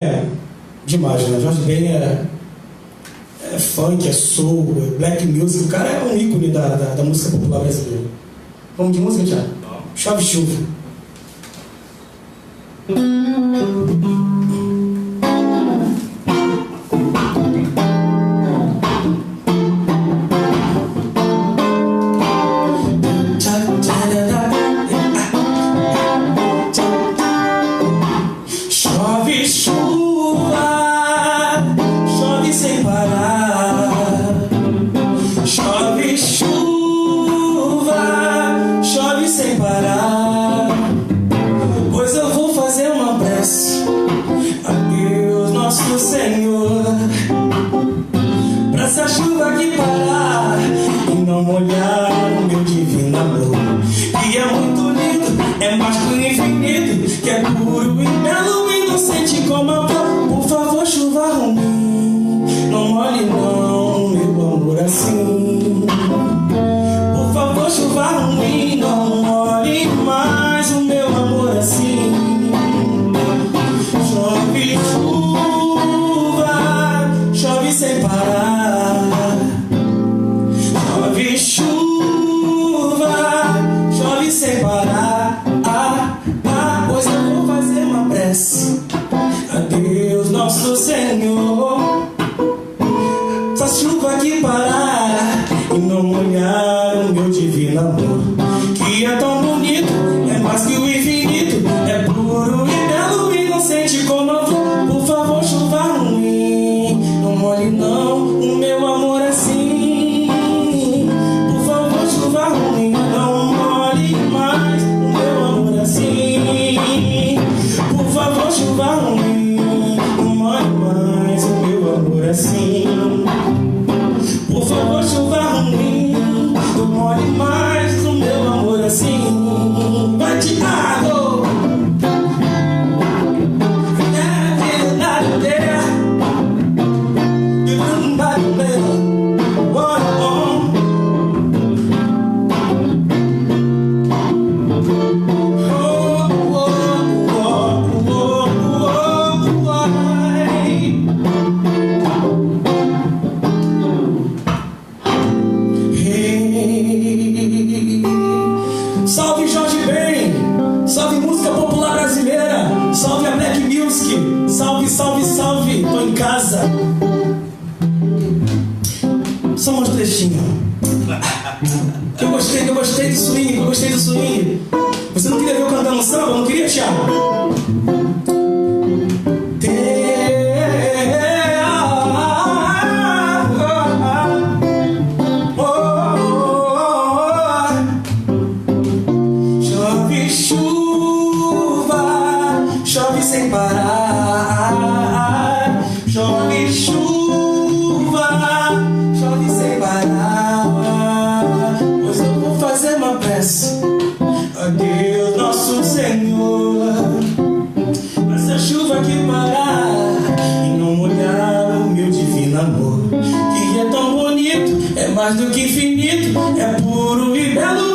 É demais, né? Jorge Ben é, é funk, é soul, é black music. O cara é um ícone da, da, da música popular brasileira. Vamos de música, Thiago? Chove essa chuva que parar e não molhar o meu divino amor. Que é muito lindo, é mais que o infinito, nosso Senhor. Essa chuva que parar e não molhar o meu divino amor, que é tão assim. Eu gostei, eu gostei do swing, eu gostei do swing. Você não queria ver eu cantando samba? Não queria, Thiago? Mais do que infinito, é puro e belo